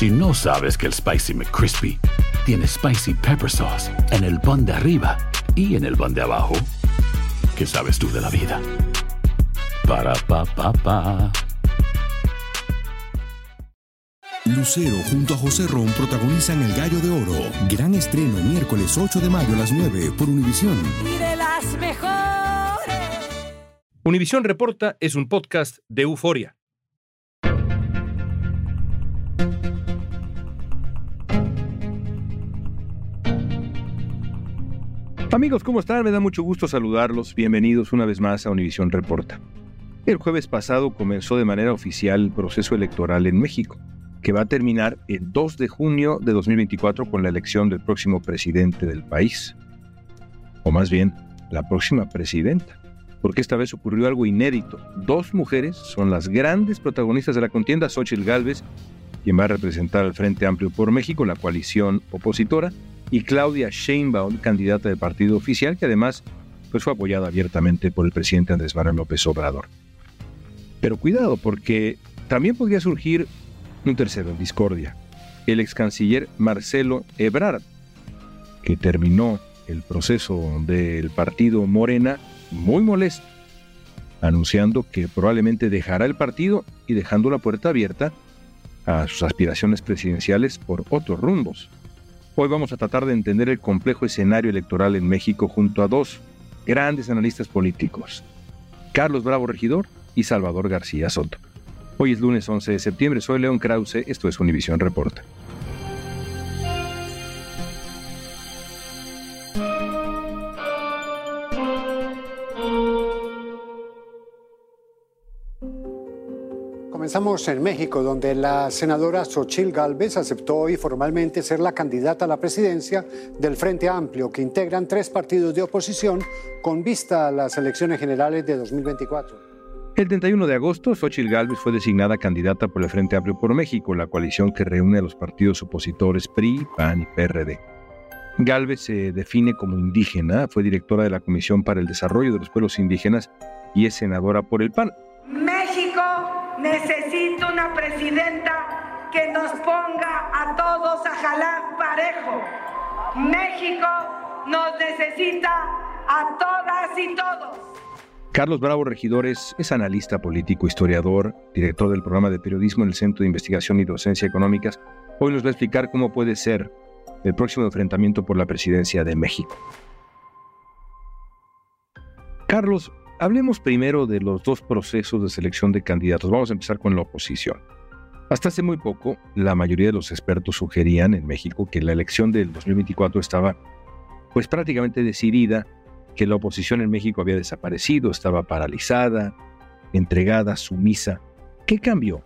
Si no sabes que el Spicy McCrispy tiene Spicy Pepper Sauce en el pan de arriba y en el pan de abajo, ¿qué sabes tú de la vida? Para, pa, pa, pa. Lucero junto a José Ron protagonizan El Gallo de Oro. Gran estreno miércoles 8 de mayo a las 9 por Univisión. Y de las mejores. Univisión Reporta es un podcast de euforia. Amigos, ¿cómo están? Me da mucho gusto saludarlos. Bienvenidos una vez más a Univisión Reporta. El jueves pasado comenzó de manera oficial el proceso electoral en México, que va a terminar el 2 de junio de 2024 con la elección del próximo presidente del país. O más bien, la próxima presidenta. Porque esta vez ocurrió algo inédito. Dos mujeres son las grandes protagonistas de la contienda, Xochitl Gálvez, quien va a representar al Frente Amplio por México, la coalición opositora, y Claudia Sheinbaum, candidata del partido oficial, que además pues, fue apoyada abiertamente por el presidente Andrés Manuel López Obrador. Pero cuidado, porque también podría surgir un tercero en discordia, el ex canciller Marcelo Ebrard, que terminó el proceso del partido Morena muy molesto, anunciando que probablemente dejará el partido y dejando la puerta abierta a sus aspiraciones presidenciales por otros rumbos. Hoy vamos a tratar de entender el complejo escenario electoral en México junto a dos grandes analistas políticos, Carlos Bravo Regidor y Salvador García Soto. Hoy es lunes 11 de septiembre, soy León Krause, esto es Univisión Reporta. Comenzamos en México, donde la senadora Xochil Gálvez aceptó hoy formalmente ser la candidata a la presidencia del Frente Amplio, que integran tres partidos de oposición con vista a las elecciones generales de 2024. El 31 de agosto, Xochitl Gálvez fue designada candidata por el Frente Amplio por México, la coalición que reúne a los partidos opositores PRI, PAN y PRD. Gálvez se define como indígena, fue directora de la Comisión para el Desarrollo de los Pueblos Indígenas y es senadora por el PAN. México necesita una presidenta que nos ponga a todos a jalar parejo. México nos necesita a todas y todos. Carlos Bravo Regidores es analista político, historiador, director del programa de periodismo en el Centro de Investigación y Docencia Económicas. Hoy nos va a explicar cómo puede ser el próximo enfrentamiento por la presidencia de México. Carlos, Hablemos primero de los dos procesos de selección de candidatos. Vamos a empezar con la oposición. Hasta hace muy poco, la mayoría de los expertos sugerían en México que la elección del 2024 estaba pues prácticamente decidida, que la oposición en México había desaparecido, estaba paralizada, entregada, sumisa. ¿Qué cambió?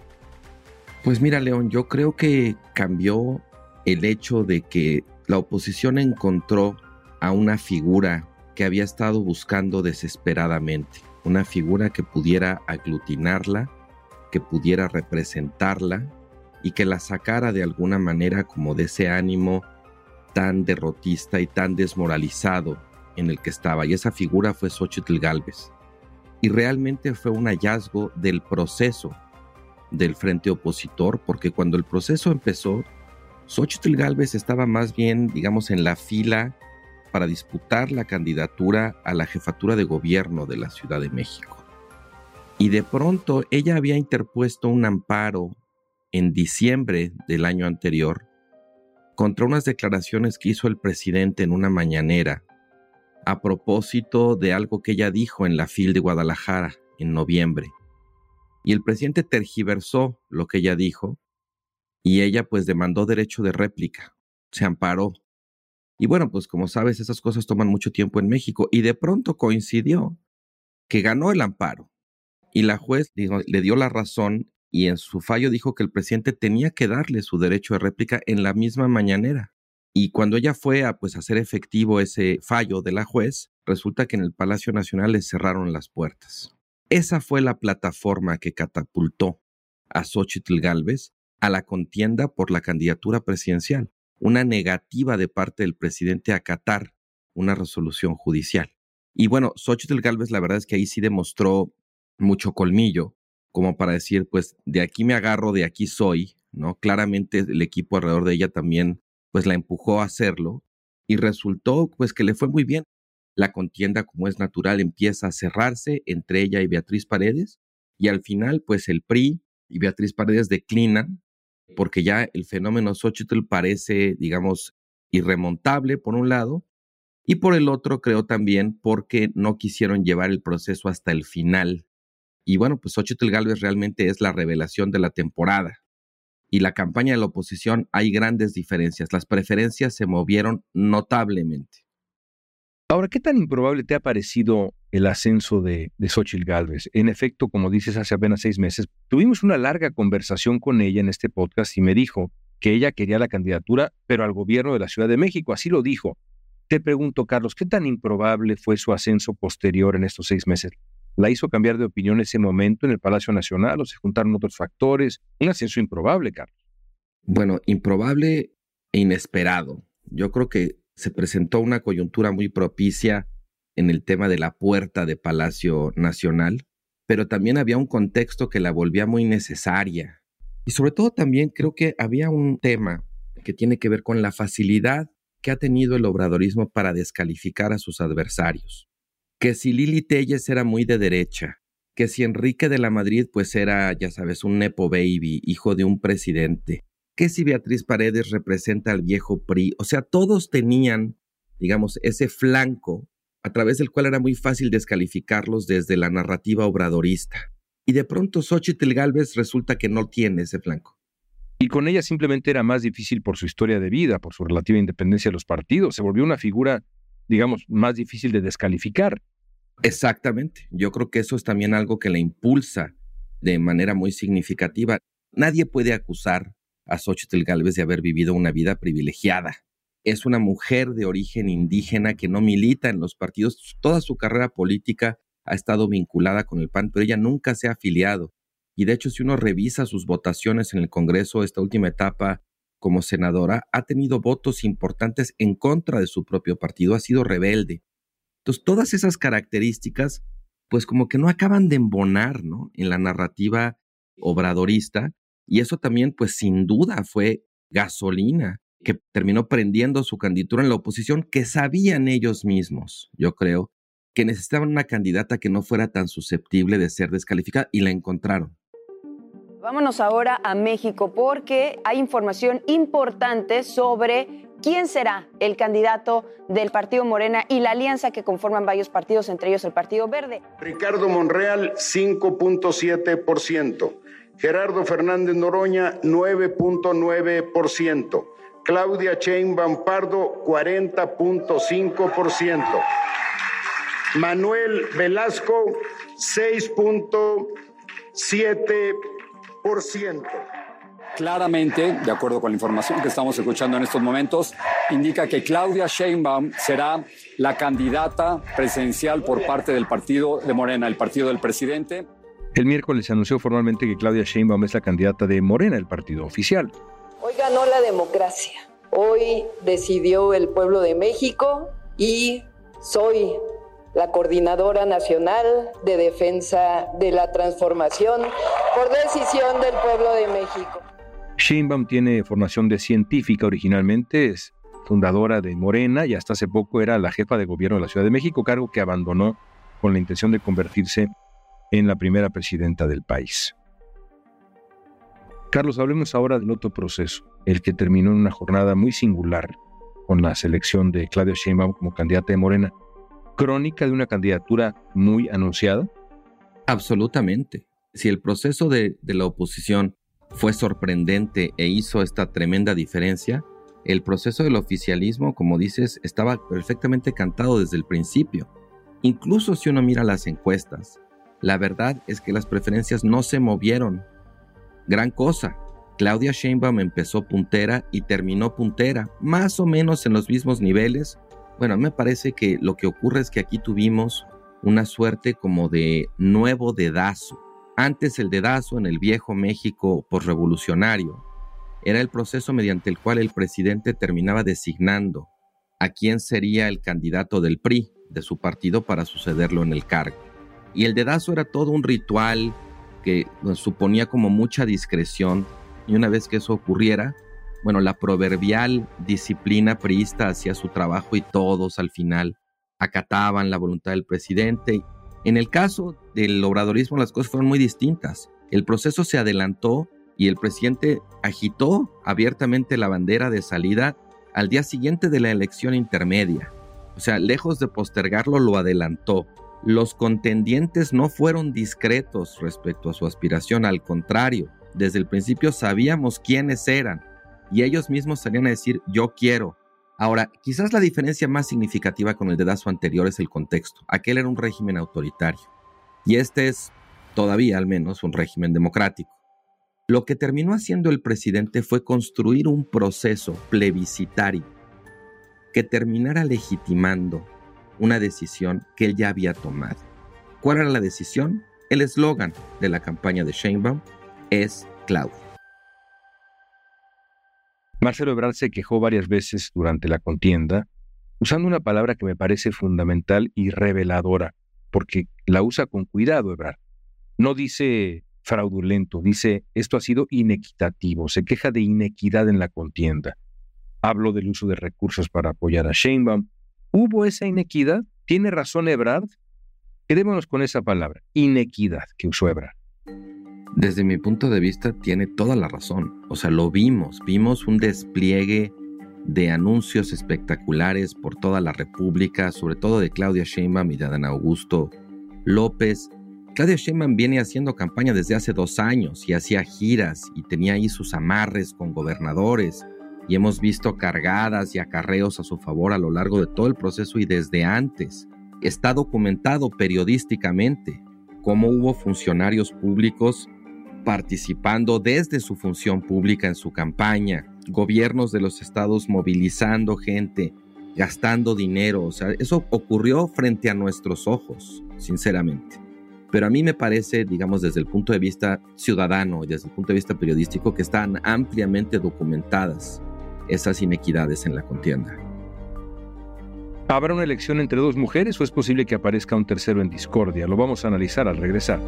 Pues mira, León, yo creo que cambió el hecho de que la oposición encontró a una figura que había estado buscando desesperadamente, una figura que pudiera aglutinarla, que pudiera representarla y que la sacara de alguna manera como de ese ánimo tan derrotista y tan desmoralizado en el que estaba. Y esa figura fue Xochitl Galvez. Y realmente fue un hallazgo del proceso del frente opositor, porque cuando el proceso empezó, Xochitl Galvez estaba más bien, digamos, en la fila para disputar la candidatura a la jefatura de gobierno de la Ciudad de México. Y de pronto ella había interpuesto un amparo en diciembre del año anterior contra unas declaraciones que hizo el presidente en una mañanera a propósito de algo que ella dijo en la FIL de Guadalajara en noviembre. Y el presidente tergiversó lo que ella dijo y ella pues demandó derecho de réplica, se amparó y bueno, pues como sabes, esas cosas toman mucho tiempo en México y de pronto coincidió que ganó el amparo y la juez le dio la razón y en su fallo dijo que el presidente tenía que darle su derecho de réplica en la misma mañanera. Y cuando ella fue a pues hacer efectivo ese fallo de la juez, resulta que en el Palacio Nacional le cerraron las puertas. Esa fue la plataforma que catapultó a Xochitl Galvez a la contienda por la candidatura presidencial una negativa de parte del presidente a acatar una resolución judicial. Y bueno, Xochitl Galvez la verdad es que ahí sí demostró mucho colmillo, como para decir, pues de aquí me agarro, de aquí soy, ¿no? Claramente el equipo alrededor de ella también pues la empujó a hacerlo y resultó pues que le fue muy bien. La contienda, como es natural, empieza a cerrarse entre ella y Beatriz Paredes y al final pues el PRI y Beatriz Paredes declinan porque ya el fenómeno Xochitl parece, digamos, irremontable por un lado y por el otro creo también porque no quisieron llevar el proceso hasta el final. Y bueno, pues Xochitl Galvez realmente es la revelación de la temporada. Y la campaña de la oposición hay grandes diferencias. Las preferencias se movieron notablemente. Ahora, ¿qué tan improbable te ha parecido el ascenso de, de Xochitl Galvez? En efecto, como dices, hace apenas seis meses, tuvimos una larga conversación con ella en este podcast y me dijo que ella quería la candidatura, pero al gobierno de la Ciudad de México. Así lo dijo. Te pregunto, Carlos, ¿qué tan improbable fue su ascenso posterior en estos seis meses? ¿La hizo cambiar de opinión ese momento en el Palacio Nacional o se juntaron otros factores? Un ascenso improbable, Carlos. Bueno, improbable e inesperado. Yo creo que se presentó una coyuntura muy propicia en el tema de la puerta de Palacio Nacional, pero también había un contexto que la volvía muy necesaria. Y sobre todo también creo que había un tema que tiene que ver con la facilidad que ha tenido el obradorismo para descalificar a sus adversarios. Que si Lili Telles era muy de derecha, que si Enrique de la Madrid pues era, ya sabes, un nepo baby, hijo de un presidente, que si Beatriz Paredes representa al viejo PRI, o sea, todos tenían, digamos, ese flanco a través del cual era muy fácil descalificarlos desde la narrativa obradorista. Y de pronto Xochitl Galvez resulta que no tiene ese flanco. Y con ella simplemente era más difícil por su historia de vida, por su relativa independencia de los partidos. Se volvió una figura, digamos, más difícil de descalificar. Exactamente. Yo creo que eso es también algo que la impulsa de manera muy significativa. Nadie puede acusar a Xochitl Galvez de haber vivido una vida privilegiada. Es una mujer de origen indígena que no milita en los partidos. Toda su carrera política ha estado vinculada con el PAN, pero ella nunca se ha afiliado. Y de hecho, si uno revisa sus votaciones en el Congreso, esta última etapa como senadora, ha tenido votos importantes en contra de su propio partido, ha sido rebelde. Entonces, todas esas características, pues como que no acaban de embonar, ¿no? En la narrativa obradorista. Y eso también, pues sin duda, fue gasolina que terminó prendiendo su candidatura en la oposición, que sabían ellos mismos, yo creo, que necesitaban una candidata que no fuera tan susceptible de ser descalificada y la encontraron. Vámonos ahora a México porque hay información importante sobre quién será el candidato del Partido Morena y la alianza que conforman varios partidos, entre ellos el Partido Verde. Ricardo Monreal, 5.7%. Gerardo Fernández Noroña, 9.9%. Claudia Sheinbaum Pardo, 40.5%. Manuel Velasco, 6.7%. Claramente, de acuerdo con la información que estamos escuchando en estos momentos, indica que Claudia Sheinbaum será la candidata presidencial por parte del partido de Morena, el partido del presidente. El miércoles se anunció formalmente que Claudia Sheinbaum es la candidata de Morena, el partido oficial. Hoy ganó la democracia. Hoy decidió el pueblo de México y soy la Coordinadora Nacional de Defensa de la Transformación por decisión del pueblo de México. Sheinbaum tiene formación de científica originalmente, es fundadora de Morena y hasta hace poco era la jefa de gobierno de la Ciudad de México, cargo que abandonó con la intención de convertirse en la primera presidenta del país. Carlos, hablemos ahora del otro proceso, el que terminó en una jornada muy singular con la selección de Claudia Sheinbaum como candidata de Morena crónica de una candidatura muy anunciada? Absolutamente. Si el proceso de, la oposición fue sorprendente e hizo esta tremenda diferencia, el proceso del oficialismo, como dices, estaba perfectamente cantado desde el principio. Incluso si uno mira las encuestas, la verdad es que las preferencias no se movieron. Gran cosa. Claudia Sheinbaum empezó puntera y terminó puntera, más o menos en los mismos niveles, bueno, me parece que lo que ocurre es que aquí tuvimos una suerte como de nuevo dedazo. Antes el dedazo en el viejo México posrevolucionario era el proceso mediante el cual el presidente terminaba designando a quién sería el candidato del PRI, de su partido, para sucederlo en el cargo. Y el dedazo era todo un ritual que suponía como mucha discreción Y una vez que eso ocurriera, bueno, la proverbial disciplina priista hacía su trabajo y todos al final acataban la voluntad del presidente. En el caso del obradorismo las cosas fueron muy distintas. El proceso se adelantó y el presidente agitó abiertamente la bandera de salida al día siguiente de la elección intermedia. O sea, lejos de postergarlo, lo adelantó. Los contendientes no fueron discretos respecto a su aspiración, al contrario, desde el principio sabíamos quiénes eran y ellos mismos salían a decir yo quiero. Ahora, quizás la diferencia más significativa con el dedazo anterior es el contexto. Aquel era un régimen autoritario y este es todavía al menos un régimen democrático. Lo que terminó haciendo el presidente fue construir un proceso plebiscitario que terminara legitimando una decisión que él ya había tomado. ¿Cuál era la decisión? El eslogan de la campaña de Sheinbaum es Claudia. Marcelo Ebrard se quejó varias veces durante la contienda usando una palabra que me parece fundamental y reveladora, porque la usa con cuidado Ebrard. No dice fraudulento, dice esto ha sido inequitativo, se queja de inequidad en la contienda. Hablo del uso de recursos para apoyar a Sheinbaum. ¿Hubo esa inequidad? ¿Tiene razón Ebrard? Quedémonos con esa palabra, inequidad que usó Ebrard. Desde mi punto de vista tiene toda la razón. O sea, lo vimos, vimos un despliegue de anuncios espectaculares por toda la República, sobre todo de Claudia Sheinbaum y de Adán Augusto López, Claudia Sheinbaum viene haciendo campaña desde hace dos años y hacía giras y tenía ahí sus amarres con gobernadores y hemos visto cargadas y acarreos a su favor a lo largo de todo el proceso y desde antes. Está documentado periodísticamente cómo hubo funcionarios públicos participando desde su función pública en su campaña, gobiernos de los estados movilizando gente, gastando dinero, o sea, eso ocurrió frente a nuestros ojos, sinceramente. Pero a mí me parece, digamos, desde el punto de vista ciudadano y desde el punto de vista periodístico, que están ampliamente documentadas esas inequidades en la contienda. ¿Habrá una elección entre dos mujeres o es posible que aparezca un tercero en discordia? Lo vamos a analizar al regresar.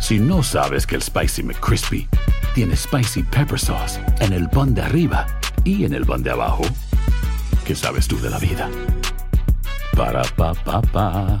Si no sabes que el Spicy McCrispy tiene Spicy Pepper Sauce en el pan de arriba y en el pan de abajo, ¿Qué sabes tú de la vida? Para pa pa pa.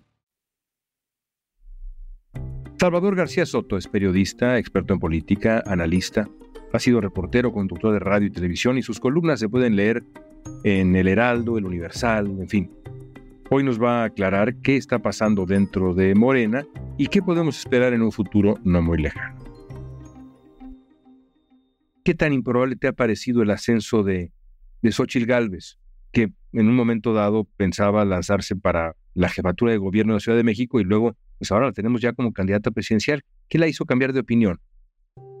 Salvador García Soto es periodista, experto en política, analista. Ha sido reportero, conductor de radio y televisión y sus columnas se pueden leer en El Heraldo, El Universal, en fin. Hoy nos va a aclarar qué está pasando dentro de Morena y qué podemos esperar en un futuro no muy lejano. ¿Qué tan improbable te ha parecido el ascenso de, de Xochitl Gálvez, que en un momento dado pensaba lanzarse para la jefatura de gobierno de la Ciudad de México y luego pues ahora la tenemos ya como candidata presidencial. ¿Qué la hizo cambiar de opinión?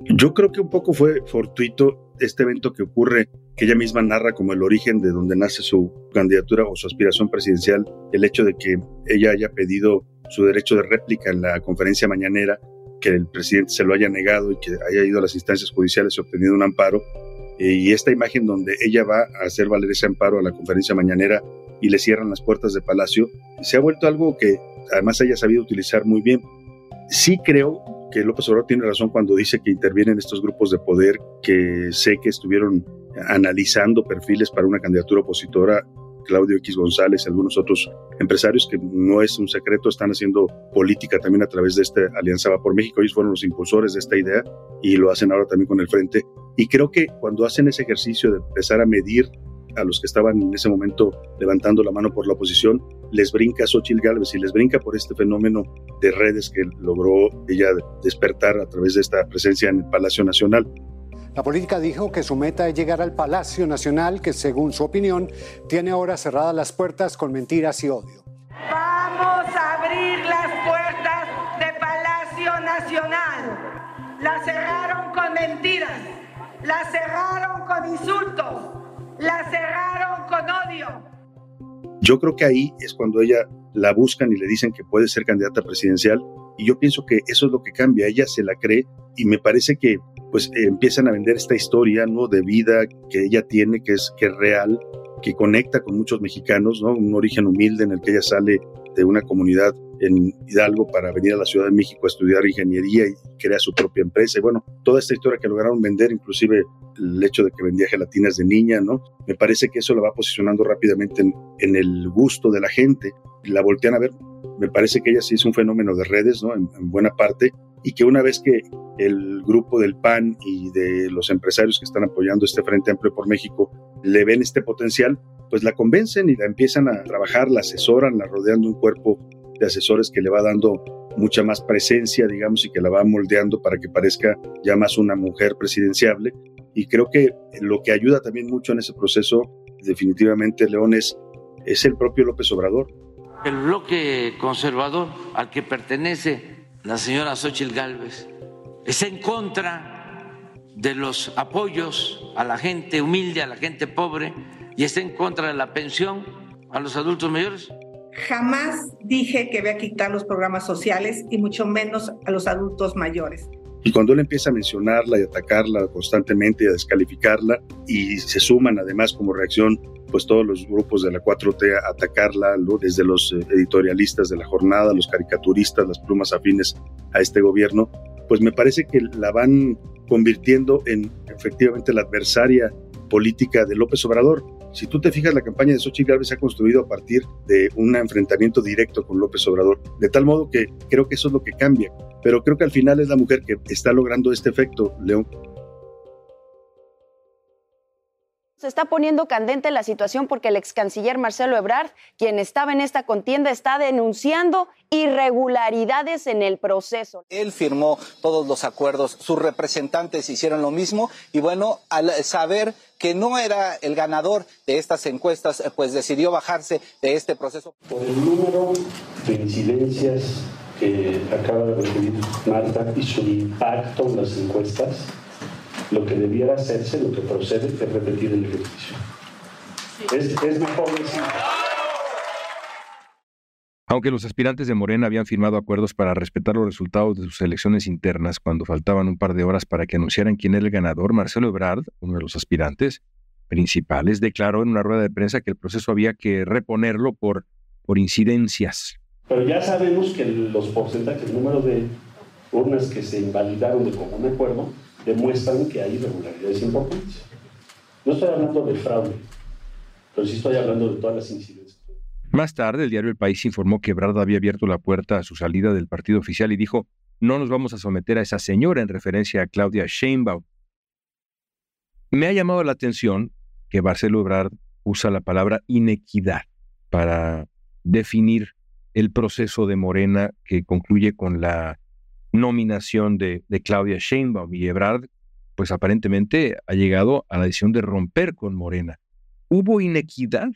Yo creo que un poco fue fortuito este evento que ocurre, que ella misma narra como el origen de donde nace su candidatura o su aspiración presidencial, el hecho de que ella haya pedido su derecho de réplica en la conferencia mañanera, que el presidente se lo haya negado y que haya ido a las instancias judiciales y obtenido un amparo. Eh, y esta imagen donde ella va a hacer valer ese amparo a la conferencia mañanera y le cierran las puertas de Palacio, se ha vuelto algo que además ella ha sabido utilizar muy bien. Sí creo que López Obrador tiene razón cuando dice que intervienen estos grupos de poder que sé que estuvieron analizando perfiles para una candidatura opositora, Claudio X González y algunos otros empresarios que no es un secreto, están haciendo política también a través de esta Alianza Va por México. Ellos fueron los impulsores de esta idea y lo hacen ahora también con el Frente. Y creo que cuando hacen ese ejercicio de empezar a medir a los que estaban en ese momento levantando la mano por la oposición, les brinca Xochitl Gálvez y les brinca por este fenómeno de redes que logró ella despertar a través de esta presencia en el Palacio Nacional. La política dijo que su meta es llegar al Palacio Nacional, que según su opinión tiene ahora cerradas las puertas con mentiras y odio. Vamos a abrir las puertas de Palacio Nacional. La cerraron con mentiras, la cerraron con insultos, la cerraron con odio. Yo creo que ahí es cuando ella la buscan y le dicen que puede ser candidata presidencial y yo pienso que eso es lo que cambia, ella se la cree y me parece que pues empiezan a vender esta historia, ¿no? De vida que ella tiene, que es, que es real, que conecta con muchos mexicanos, ¿no? Un origen humilde en el que ella sale de una comunidad en Hidalgo para venir a la Ciudad de México a estudiar ingeniería y crea su propia empresa. Y bueno, toda esta historia que lograron vender, inclusive el hecho de que vendía gelatinas de niña, ¿no? Me parece que eso la va posicionando rápidamente en, el gusto de la gente. La voltean a ver. Me parece que ella sí es un fenómeno de redes, ¿no? En, en buena parte. Y que una vez que el grupo del PAN y de los empresarios que están apoyando este Frente Amplio por México le ven este potencial, pues la convencen y la empiezan a trabajar, la asesoran, la rodean de un cuerpo de asesores que le va dando mucha más presencia, digamos, y que la va moldeando para que parezca ya más una mujer presidenciable. Y creo que lo que ayuda también mucho en ese proceso, definitivamente, León, es, es el propio López Obrador. El bloque conservador al que pertenece la señora Xochitl Gálvez está en contra de los apoyos a la gente humilde, a la gente pobre, y está en contra de la pensión a los adultos mayores. Jamás dije que voy a quitar los programas sociales y mucho menos a los adultos mayores. Y cuando él empieza a mencionarla y atacarla constantemente y a descalificarla, y se suman además como reacción pues todos los grupos de la 4T a atacarla, desde los editorialistas de la jornada, los caricaturistas, las plumas afines a este gobierno, pues me parece que la van convirtiendo en efectivamente la adversaria política de López Obrador. Si tú te fijas, la campaña de Xochitl Gálvez se ha construido a partir de un enfrentamiento directo con López Obrador, de tal modo que creo que eso es lo que cambia. Pero creo que al final es la mujer que está logrando este efecto, León. Se está poniendo candente la situación porque el ex canciller Marcelo Ebrard, quien estaba en esta contienda, está denunciando irregularidades en el proceso. Él firmó todos los acuerdos, sus representantes hicieron lo mismo y bueno, al saber que no era el ganador de estas encuestas, pues decidió bajarse de este proceso. Por el número de incidencias que acaba de referir Marta y su impacto en las encuestas, lo que debiera hacerse, lo que procede, es repetir el ejercicio. Es, es mejor decir. Aunque los aspirantes de Morena habían firmado acuerdos para respetar los resultados de sus elecciones internas cuando faltaban un par de horas para que anunciaran quién era el ganador, Marcelo Ebrard, uno de los aspirantes principales, declaró en una rueda de prensa que el proceso había que reponerlo por, por incidencias. Pero ya sabemos que los porcentajes, el número de urnas que se invalidaron de común acuerdo, demuestran que hay irregularidades importantes. No estoy hablando de fraude, pero sí estoy hablando de todas las incidencias. Más tarde, el diario El País informó que Ebrard había abierto la puerta a su salida del partido oficial y dijo, no nos vamos a someter a esa señora en referencia a Claudia Sheinbaum. Me ha llamado la atención que Marcelo Ebrard usa la palabra inequidad para definir el proceso de Morena que concluye con la nominación de, de, Claudia Sheinbaum y Ebrard, pues aparentemente ha llegado a la decisión de romper con Morena. ¿Hubo inequidad?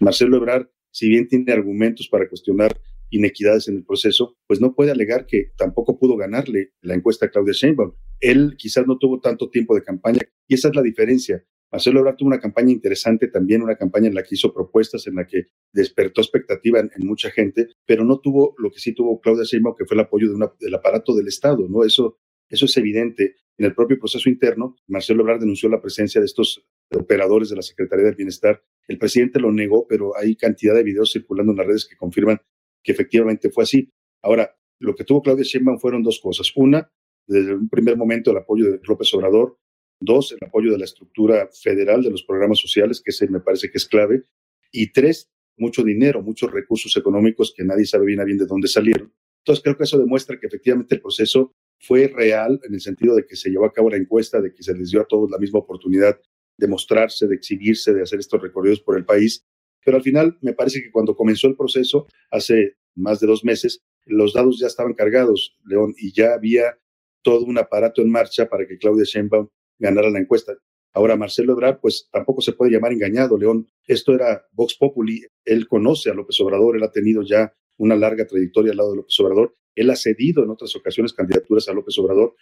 Marcelo Ebrard, si bien tiene argumentos para cuestionar inequidades en el proceso, pues no puede alegar que tampoco pudo ganarle la encuesta a Claudia Sheinbaum. Él quizás no tuvo tanto tiempo de campaña y esa es la diferencia. Marcelo Ebrard tuvo una campaña interesante también, una campaña en la que hizo propuestas, en la que despertó expectativa en, mucha gente, pero no tuvo lo que sí tuvo Claudia Sheinbaum, que fue el apoyo del aparato del Estado, ¿no? Eso, eso es evidente. En el propio proceso interno, Marcelo Ebrard denunció la presencia de estos operadores de la Secretaría del Bienestar. El presidente lo negó, pero hay cantidad de videos circulando en las redes que confirman que efectivamente fue así. Ahora, lo que tuvo Claudia Sheinbaum fueron dos cosas. Una, desde un primer momento el apoyo de López Obrador, Dos, el apoyo de la estructura federal de los programas sociales, que ese me parece que es clave. Y tres, mucho dinero, muchos recursos económicos que nadie sabe bien a bien de dónde salieron. Entonces creo que eso demuestra que efectivamente el proceso fue real en el sentido de que se llevó a cabo la encuesta, de que se les dio a todos la misma oportunidad de mostrarse, de exhibirse, de hacer estos recorridos por el país. Pero al final me parece que cuando comenzó el proceso, hace más de dos meses, los dados ya estaban cargados, León, y ya había todo un aparato en marcha para que Claudia Sheinbaum ganara la encuesta. Ahora, Marcelo Ebrard, pues tampoco se puede llamar engañado, León. Esto era Vox Populi. Él conoce a López Obrador, él ha tenido ya una larga trayectoria al lado de López Obrador. Él ha cedido en otras ocasiones candidaturas a López Obrador.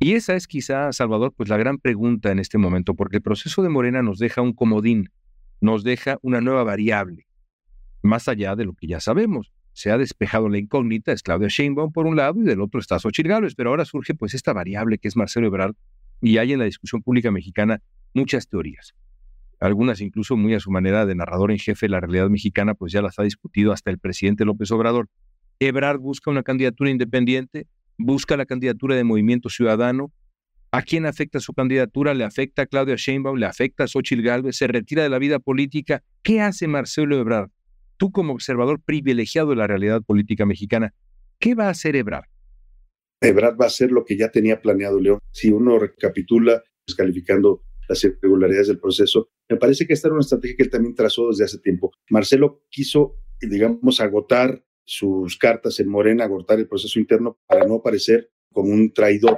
Y esa es quizá, Salvador, pues la gran pregunta en este momento, porque el proceso de Morena nos deja un comodín, nos deja una nueva variable, más allá de lo que ya sabemos. Se ha despejado la incógnita, es Claudia Sheinbaum por un lado y del otro está Xochitl Gálvez, pero ahora surge pues esta variable que es Marcelo Ebrard y hay en la discusión pública mexicana muchas teorías. Algunas incluso muy a su manera de narrador en jefe de la realidad mexicana, pues ya las ha discutido hasta el presidente López Obrador. Ebrard busca una candidatura independiente, busca la candidatura de Movimiento Ciudadano. ¿A quién afecta su candidatura? ¿Le afecta a Claudia Sheinbaum? ¿Le afecta a Xochitl Gálvez? ¿Se retira de la vida política? ¿Qué hace Marcelo Ebrard? Tú como observador privilegiado de la realidad política mexicana, ¿qué va a hacer Ebrard? Ebrard va a hacer lo que ya tenía planeado, León. Si uno recapitula, descalificando las irregularidades del proceso, me parece que esta era una estrategia que él también trazó desde hace tiempo. Marcelo quiso, digamos, agotar sus cartas en Morena, agotar el proceso interno para no aparecer como un traidor.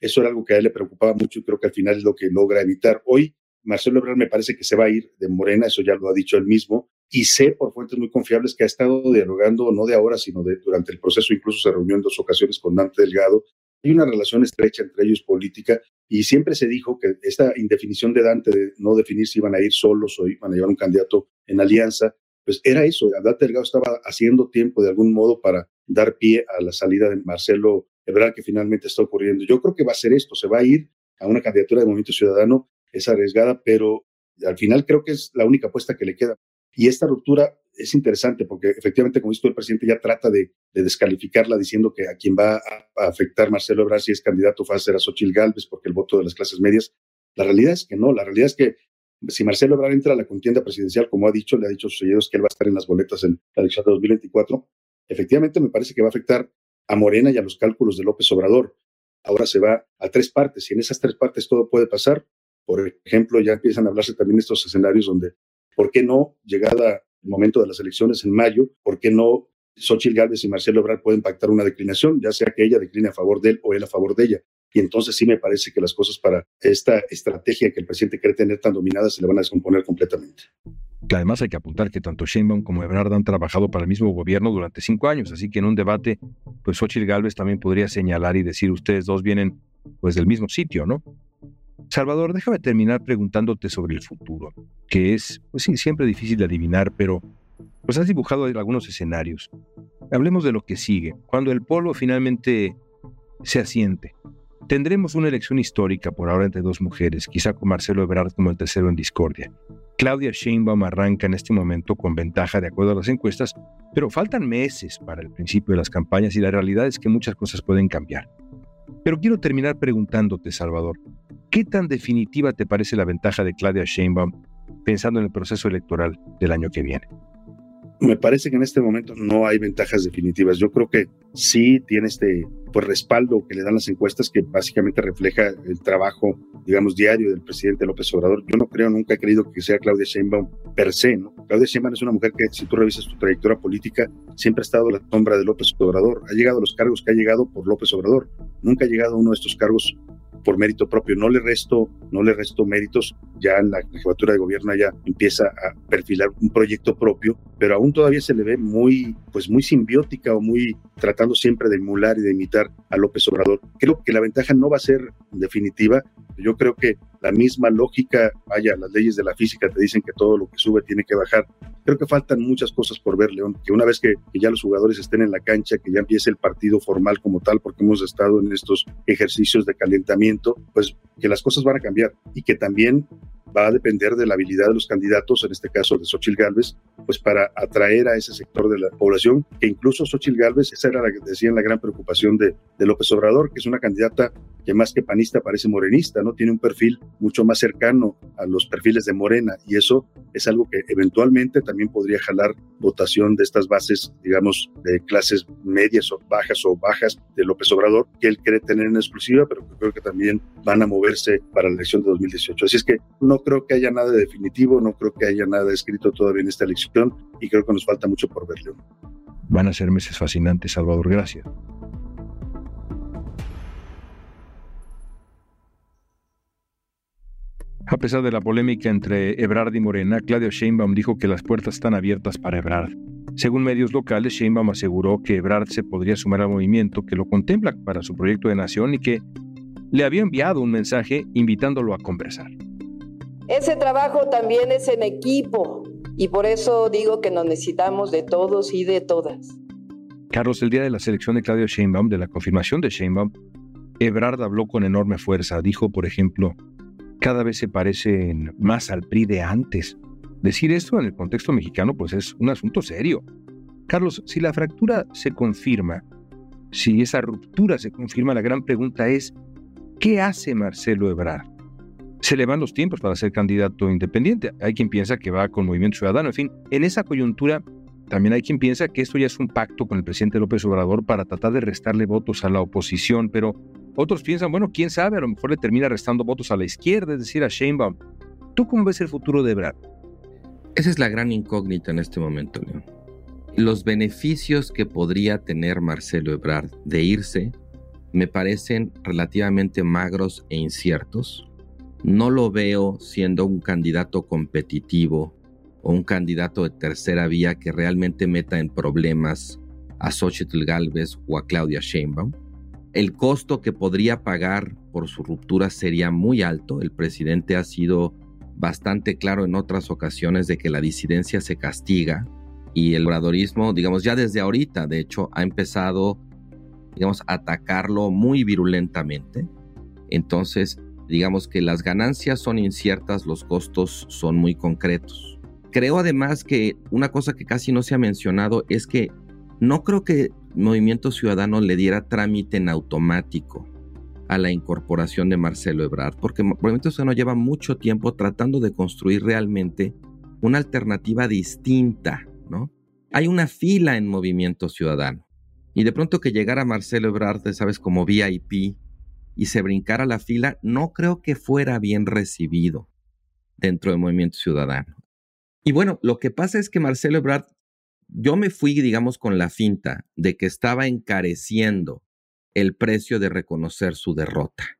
Eso era algo que a él le preocupaba mucho y creo que al final es lo que logra evitar. Hoy, Marcelo Ebrard me parece que se va a ir de Morena, eso ya lo ha dicho él mismo, y sé por fuentes muy confiables que ha estado dialogando no de ahora, sino de, durante el proceso, incluso se reunió en dos ocasiones con Dante Delgado. Hay una relación estrecha entre ellos política y siempre se dijo que esta indefinición de Dante de no definir si iban a ir solos o iban a llevar un candidato en alianza, pues era eso. Dante Delgado estaba haciendo tiempo de algún modo para dar pie a la salida de Marcelo Ebrard que finalmente está ocurriendo. Yo creo que va a ser esto, se va a ir a una candidatura de Movimiento Ciudadano, es arriesgada, pero al final creo que es la única apuesta que le queda. Y esta ruptura es interesante porque efectivamente, como visto, el presidente ya trata de, descalificarla diciendo que a quien va a, afectar Marcelo Ebrard si es candidato va a ser a Xochitl Galvez porque el voto de las clases medias. La realidad es que no, la realidad es que si Marcelo Ebrard entra a la contienda presidencial, como ha dicho, le ha dicho a sus seguidores que él va a estar en las boletas en la elección de 2024, efectivamente me parece que va a afectar a Morena y a los cálculos de López Obrador. Ahora se va a tres partes y en esas tres partes todo puede pasar. Por ejemplo, ya empiezan a hablarse también estos escenarios donde ¿Por qué no, llegada el momento de las elecciones en mayo, por qué no Xochitl Gálvez y Marcelo Ebrard pueden pactar una declinación, ya sea que ella decline a favor de él o él a favor de ella? Y entonces sí me parece que las cosas para esta estrategia que el presidente quiere tener tan dominada se le van a descomponer completamente. Que además hay que apuntar que tanto Sheinbaum como Ebrard han trabajado para el mismo gobierno durante cinco años, así que en un debate, pues Xochitl Gálvez también podría señalar y decir, ustedes dos vienen pues del mismo sitio, ¿no? Salvador, déjame terminar preguntándote sobre el futuro, que es, pues sí, siempre difícil de adivinar, pero pues has dibujado algunos escenarios. Hablemos de lo que sigue. Cuando el polo finalmente se asiente, tendremos una elección histórica por ahora entre dos mujeres, quizá con Marcelo Ebrard como el tercero en discordia. Claudia Sheinbaum arranca en este momento con ventaja de acuerdo a las encuestas, pero faltan meses para el principio de las campañas y la realidad es que muchas cosas pueden cambiar. Pero quiero terminar preguntándote, Salvador, ¿qué tan definitiva te parece la ventaja de Claudia Sheinbaum pensando en el proceso electoral del año que viene? Me parece que en este momento no hay ventajas definitivas. Yo creo que sí tiene este pues, respaldo que le dan las encuestas que básicamente refleja el trabajo, digamos, diario del presidente López Obrador. Yo no creo, nunca he creído que sea Claudia Sheinbaum per se, ¿no? Claudia Sheinbaum es una mujer que, si tú revisas su trayectoria política, siempre ha estado a la sombra de López Obrador. Ha llegado a los cargos que ha llegado por López Obrador. Nunca ha llegado a uno de estos cargos por mérito propio. No le resto, no le resto méritos. Ya en la jefatura de gobierno ya empieza a perfilar un proyecto propio, pero aún todavía se le ve muy, pues muy simbiótica o muy tratando siempre de emular y de imitar a López Obrador. Creo que la ventaja no va a ser definitiva. Yo creo que la misma lógica, vaya, las leyes de la física te dicen que todo lo que sube tiene que bajar. Creo que faltan muchas cosas por ver, León, que una vez que, ya los jugadores estén en la cancha, que ya empiece el partido formal como tal, porque hemos estado en estos ejercicios de calentamiento, pues que las cosas van a cambiar y que también va a depender de la habilidad de los candidatos, en este caso de Xochitl Galvez, pues para atraer a ese sector de la población, que incluso Xochitl Galvez, esa era la la gran preocupación de, López Obrador, que es una candidata que más que panista parece morenista, ¿no? Tiene un perfil mucho más cercano a los perfiles de Morena y eso es algo que eventualmente también podría jalar votación de estas bases, digamos, de clases medias o bajas o bajas de López Obrador, que él quiere tener en exclusiva, pero creo que también van a moverse para la elección de 2018. Así es que no creo que haya nada definitivo, no creo que haya nada escrito todavía en esta elección y creo que nos falta mucho por verlo. Van a ser meses fascinantes, Salvador. Gracias. A pesar de la polémica entre Ebrard y Morena, Claudia Sheinbaum dijo que las puertas están abiertas para Ebrard. Según medios locales, Sheinbaum aseguró que Ebrard se podría sumar al movimiento que lo contempla para su proyecto de nación y que le había enviado un mensaje invitándolo a conversar. Ese trabajo también es en equipo y por eso digo que nos necesitamos de todos y de todas. Carlos, el día de la selección de Claudia Sheinbaum, de la confirmación de Sheinbaum, Ebrard habló con enorme fuerza. Dijo, por ejemplo, cada vez se parecen más al PRI de antes. Decir esto en el contexto mexicano pues es un asunto serio. Carlos, si la fractura se confirma, si esa ruptura se confirma, la gran pregunta es, ¿qué hace Marcelo Ebrard? Se le van los tiempos para ser candidato independiente. Hay quien piensa que va con Movimiento Ciudadano. En fin, en esa coyuntura también hay quien piensa que esto ya es un pacto con el presidente López Obrador para tratar de restarle votos a la oposición, pero otros piensan, bueno, quién sabe, a lo mejor le termina restando votos a la izquierda, es decir, a Sheinbaum. ¿Tú cómo ves el futuro de Ebrard? Esa es la gran incógnita en este momento, León. Los beneficios que podría tener Marcelo Ebrard de irse me parecen relativamente magros e inciertos. No lo veo siendo un candidato competitivo o un candidato de tercera vía que realmente meta en problemas a Xochitl Galvez o a Claudia Sheinbaum el costo que podría pagar por su ruptura sería muy alto. El presidente ha sido bastante claro en otras ocasiones de que la disidencia se castiga y el obradorismo, digamos, ya desde ahorita, de hecho, ha empezado, digamos, a atacarlo muy virulentamente. Entonces, digamos que las ganancias son inciertas, los costos son muy concretos. Creo además que una cosa que casi no se ha mencionado es que no creo que Movimiento Ciudadano le diera trámite en automático a la incorporación de Marcelo Ebrard, porque Movimiento Ciudadano lleva mucho tiempo tratando de construir realmente una alternativa distinta, ¿no? Hay una fila en Movimiento Ciudadano. Y de pronto que llegara Marcelo Ebrard, sabes, como VIP y se brincara la fila, no creo que fuera bien recibido dentro de Movimiento Ciudadano. Y bueno, lo que pasa es que Marcelo Ebrard yo me fui, digamos, con la finta de que estaba encareciendo el precio de reconocer su derrota.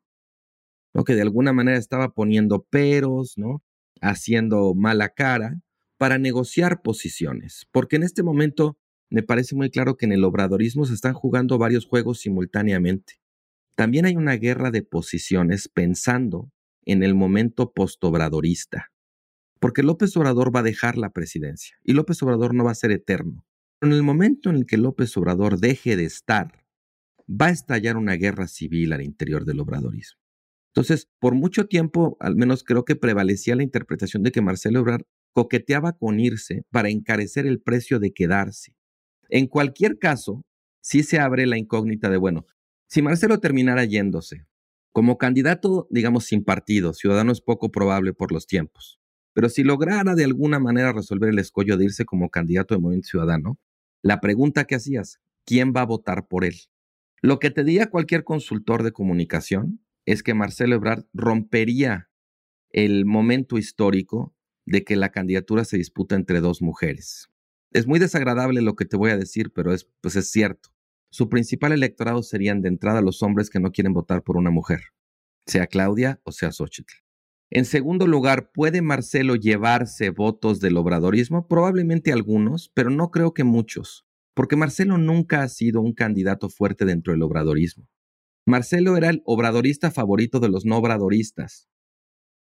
¿no? Que de alguna manera estaba poniendo peros, ¿no? Haciendo mala cara para negociar posiciones. Porque en este momento me parece muy claro que en el obradorismo se están jugando varios juegos simultáneamente. También hay una guerra de posiciones pensando en el momento postobradorista porque López Obrador va a dejar la presidencia y López Obrador no va a ser eterno. En el momento en el que López Obrador deje de estar, va a estallar una guerra civil al interior del obradorismo. Entonces, por mucho tiempo, al menos creo que prevalecía la interpretación de que Marcelo Obrador coqueteaba con irse para encarecer el precio de quedarse. En cualquier caso, sí se abre la incógnita de, bueno, si Marcelo terminara yéndose, como candidato, digamos, sin partido, ciudadano es poco probable por los tiempos. Pero si lograra de alguna manera resolver el escollo de irse como candidato de Movimiento Ciudadano, la pregunta que hacías, ¿quién va a votar por él? Lo que te diría cualquier consultor de comunicación es que Marcelo Ebrard rompería el momento histórico de que la candidatura se disputa entre dos mujeres. Es muy desagradable lo que te voy a decir, pero es, pues es cierto. Su principal electorado serían de entrada los hombres que no quieren votar por una mujer, sea Claudia o sea Xochitl. En segundo lugar, ¿puede Marcelo llevarse votos del obradorismo? Probablemente algunos, pero no creo que muchos, porque Marcelo nunca ha sido un candidato fuerte dentro del obradorismo. Marcelo era el obradorista favorito de los no obradoristas.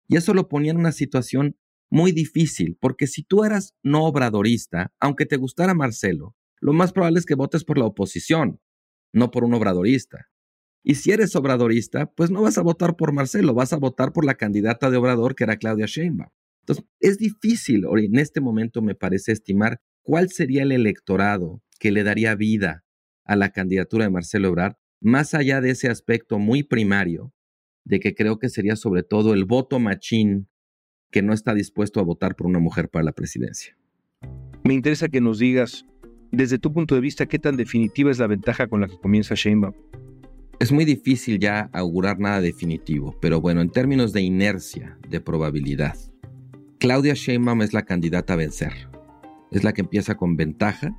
Y eso lo ponía en una situación muy difícil, porque si tú eras no obradorista, aunque te gustara Marcelo, lo más probable es que votes por la oposición, no por un obradorista. Y si eres obradorista, pues no vas a votar por Marcelo, vas a votar por la candidata de Obrador, que era Claudia Sheinbaum. Entonces, es difícil en este momento, me parece, estimar cuál sería el electorado que le daría vida a la candidatura de Marcelo Obrador, más allá de ese aspecto muy primario, de que creo que sería sobre todo el voto machín que no está dispuesto a votar por una mujer para la presidencia. Me interesa que nos digas, desde tu punto de vista, qué tan definitiva es la ventaja con la que comienza Sheinbaum. Es muy difícil ya augurar nada definitivo, pero bueno, en términos de inercia, de probabilidad, Claudia Sheinbaum es la candidata a vencer. Es la que empieza con ventaja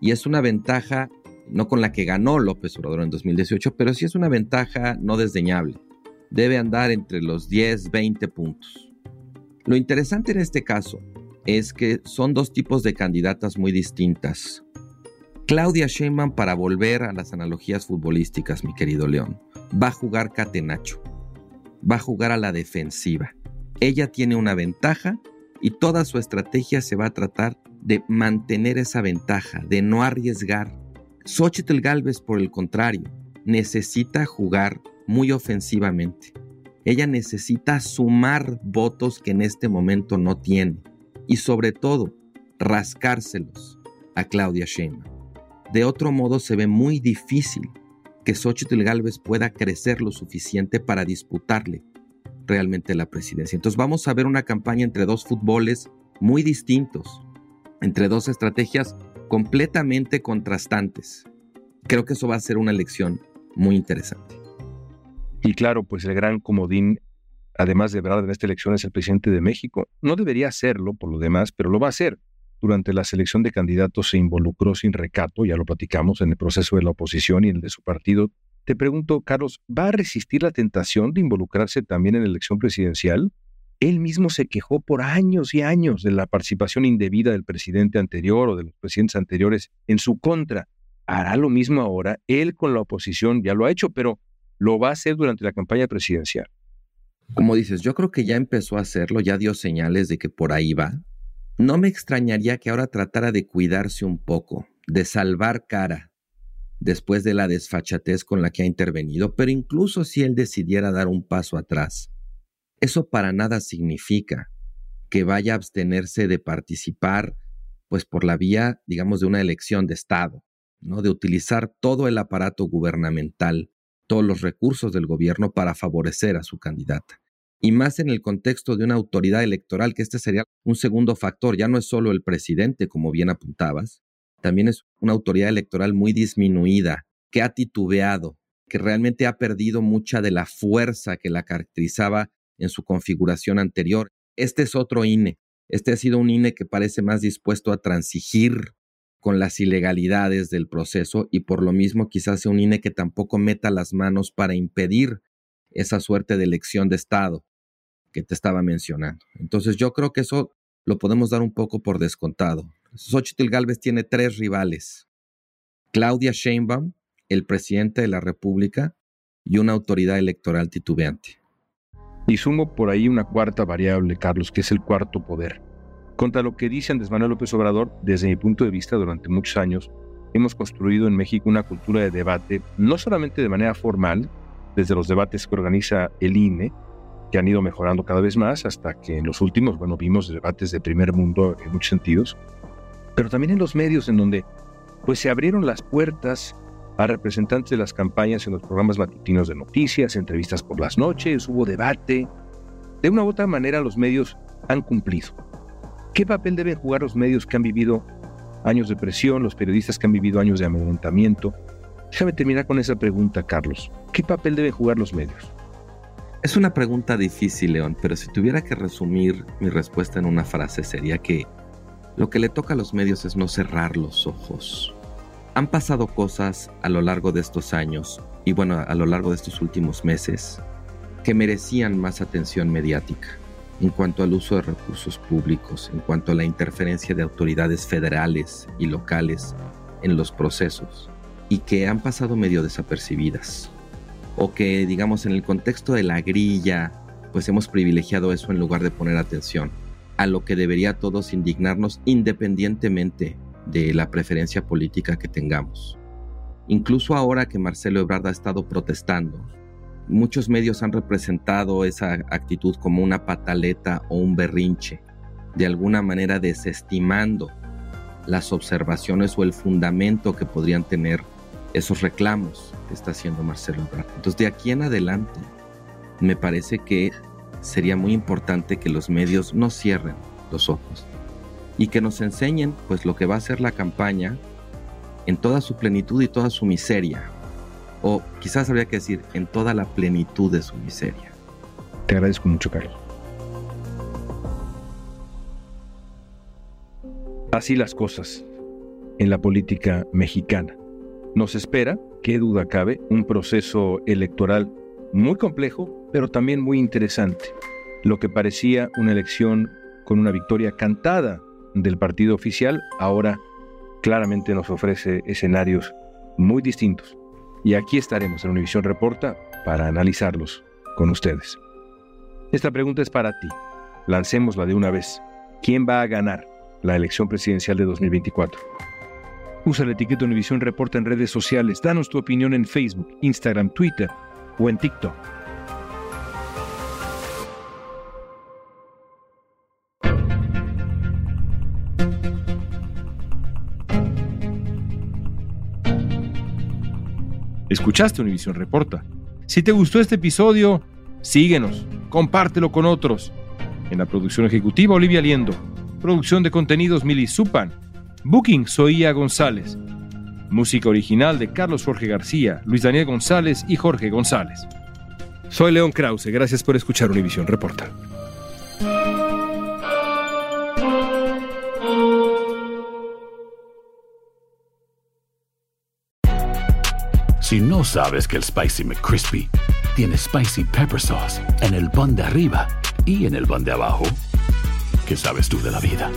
y es una ventaja no con la que ganó López Obrador en 2018, pero sí es una ventaja no desdeñable. Debe andar entre los 10, 20 puntos. Lo interesante en este caso es que son dos tipos de candidatas muy distintas. Claudia Sheinbaum, para volver a las analogías futbolísticas, mi querido León, va a jugar catenacho, va a jugar a la defensiva. Ella tiene una ventaja y toda su estrategia se va a tratar de mantener esa ventaja, de no arriesgar. Xochitl Galvez, por el contrario, necesita jugar muy ofensivamente. Ella necesita sumar votos que en este momento no tiene y sobre todo rascárselos a Claudia Sheinbaum. De otro modo se ve muy difícil que Xochitl Galvez pueda crecer lo suficiente para disputarle realmente la presidencia. Entonces vamos a ver una campaña entre dos fútboles muy distintos, entre dos estrategias completamente contrastantes. Creo que eso va a ser una elección muy interesante. Y claro, pues el gran comodín, además de verdad en esta elección, es el presidente de México. No debería hacerlo por lo demás, pero lo va a hacer. Durante la selección de candidatos se involucró sin recato, ya lo platicamos, en el proceso de la oposición y en el de su partido. Te pregunto, Carlos, ¿va a resistir la tentación de involucrarse también en la elección presidencial? Él mismo se quejó por años y años de la participación indebida del presidente anterior o de los presidentes anteriores en su contra. Hará lo mismo ahora. Él con la oposición ya lo ha hecho, pero lo va a hacer durante la campaña presidencial. Como dices, yo creo que ya empezó a hacerlo, ya dio señales de que por ahí va. No me extrañaría que ahora tratara de cuidarse un poco, de salvar cara después de la desfachatez con la que ha intervenido, pero incluso si él decidiera dar un paso atrás, eso para nada significa que vaya a abstenerse de participar, pues por la vía, digamos, de una elección de Estado, ¿no? De utilizar todo el aparato gubernamental todos los recursos del gobierno para favorecer a su candidata. Y más en el contexto de una autoridad electoral, que este sería un segundo factor, ya no es solo el presidente, como bien apuntabas, también es una autoridad electoral muy disminuida, que ha titubeado, que realmente ha perdido mucha de la fuerza que la caracterizaba en su configuración anterior. Este es otro INE. Este ha sido un INE que parece más dispuesto a transigir con las ilegalidades del proceso y por lo mismo quizás sea un INE que tampoco meta las manos para impedir esa suerte de elección de Estado que te estaba mencionando. Entonces yo creo que eso lo podemos dar un poco por descontado. Xochitl Galvez tiene tres rivales. Claudia Sheinbaum, el presidente de la República, y una autoridad electoral titubeante. Y sumo por ahí una cuarta variable, Carlos, que es el cuarto poder. Contra lo que dice Andrés Manuel López Obrador, desde mi punto de vista, durante muchos años, hemos construido en México una cultura de debate, no solamente de manera formal, desde los debates que organiza el INE, que han ido mejorando cada vez más, hasta que en los últimos, bueno, vimos debates de primer mundo en muchos sentidos, pero también en los medios en donde pues se abrieron las puertas a representantes de las campañas en los programas matutinos de noticias, entrevistas por las noches, hubo debate. De una u otra manera los medios han cumplido. ¿Qué papel deben jugar los medios que han vivido años de presión, los periodistas que han vivido años de amedrentamiento? Déjame terminar con esa pregunta, Carlos. ¿Qué papel deben jugar los medios? Es una pregunta difícil, León, pero si tuviera que resumir mi respuesta en una frase sería que lo que le toca a los medios es no cerrar los ojos. Han pasado cosas a lo largo de estos años y bueno, a lo largo de estos últimos meses que merecían más atención mediática en cuanto al uso de recursos públicos, en cuanto a la interferencia de autoridades federales y locales en los procesos y que han pasado medio desapercibidas. O que, digamos, en el contexto de la grilla, pues hemos privilegiado eso en lugar de poner atención a lo que debería todos indignarnos independientemente de la preferencia política que tengamos. Incluso ahora que Marcelo Ebrard ha estado protestando, Muchos medios han representado esa actitud como una pataleta o un berrinche, de alguna manera desestimando las observaciones o el fundamento que podrían tener esos reclamos que está haciendo Marcelo Ebrard. Entonces, de aquí en adelante, me parece que sería muy importante que los medios no cierren los ojos y que nos enseñen pues lo que va a ser la campaña en toda su plenitud y toda su miseria, o quizás habría que decir en toda la plenitud de su miseria. Te agradezco mucho, Carlos. Así las cosas en la política mexicana. Nos espera, qué duda cabe, un proceso electoral muy complejo, pero también muy interesante. Lo que parecía una elección con una victoria cantada del partido oficial, ahora claramente nos ofrece escenarios muy distintos. Y aquí estaremos en Univisión Reporta para analizarlos con ustedes. Esta pregunta es para ti. Lancémosla de una vez. ¿Quién va a ganar la elección presidencial de 2024? Usa la etiqueta Univisión Reporta en redes sociales. Danos tu opinión en Facebook, Instagram, Twitter o en TikTok. Escuchaste Univisión Reporta. Si te gustó este episodio, síguenos, compártelo con otros. En la producción ejecutiva, Olivia Liendo. Producción de contenidos, Mili Supan. Booking, Soía González. Música original de Carlos Jorge García, Luis Daniel González y Jorge González. Soy León Krause, gracias por escuchar Univisión Reporta. Si no sabes que el Spicy McCrispy tiene Spicy Pepper Sauce en el pan de arriba y en el pan de abajo, ¿qué sabes tú de la vida?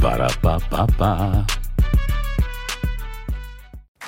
Para, pa, pa, pa.